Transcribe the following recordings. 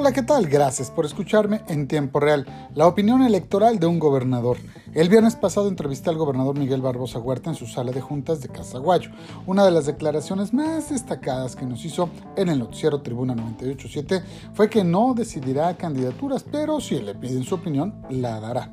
Hola, ¿qué tal? Gracias por escucharme en tiempo real. La opinión electoral de un gobernador. El viernes pasado entrevisté al gobernador Miguel Barbosa Huerta en su sala de juntas de Casaguayo. Una de las declaraciones más destacadas que nos hizo en el noticiero Tribuna 987 fue que no decidirá candidaturas, pero si le piden su opinión, la dará.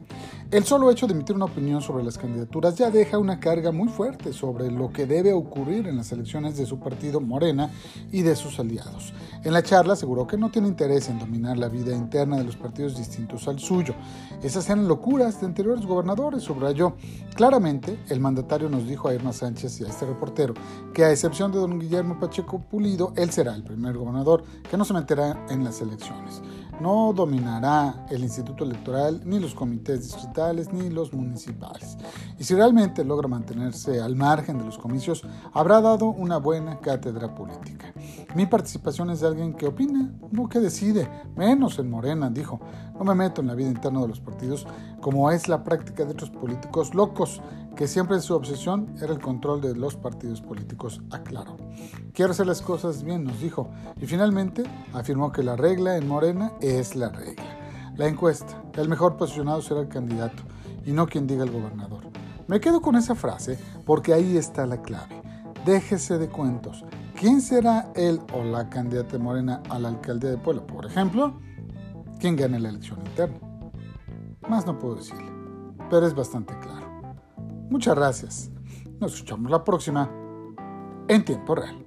El solo hecho de emitir una opinión sobre las candidaturas ya deja una carga muy fuerte sobre lo que debe ocurrir en las elecciones de su partido Morena y de sus aliados. En la charla aseguró que no tiene interés en dominar la vida interna de los partidos distintos al suyo. Esas eran locuras de anteriores gobernadores, subrayó. Claramente, el mandatario nos dijo a Irma Sánchez y a este reportero que a excepción de don Guillermo Pacheco Pulido, él será el primer gobernador que no se meterá en las elecciones no dominará el Instituto Electoral, ni los comités distritales, ni los municipales. Y si realmente logra mantenerse al margen de los comicios, habrá dado una buena cátedra política. Mi participación es de alguien que opina, no que decide, menos en Morena, dijo. No me meto en la vida interna de los partidos, como es la práctica de otros políticos locos, que siempre su obsesión era el control de los partidos políticos, aclaró. Quiero hacer las cosas bien, nos dijo, y finalmente afirmó que la regla en Morena es la regla. La encuesta, el mejor posicionado será el candidato, y no quien diga el gobernador. Me quedo con esa frase porque ahí está la clave. Déjese de cuentos. ¿Quién será él o la candidata morena a la alcaldía de Puebla, por ejemplo? ¿Quién gane la elección interna? Más no puedo decirle, pero es bastante claro. Muchas gracias. Nos escuchamos la próxima en tiempo real.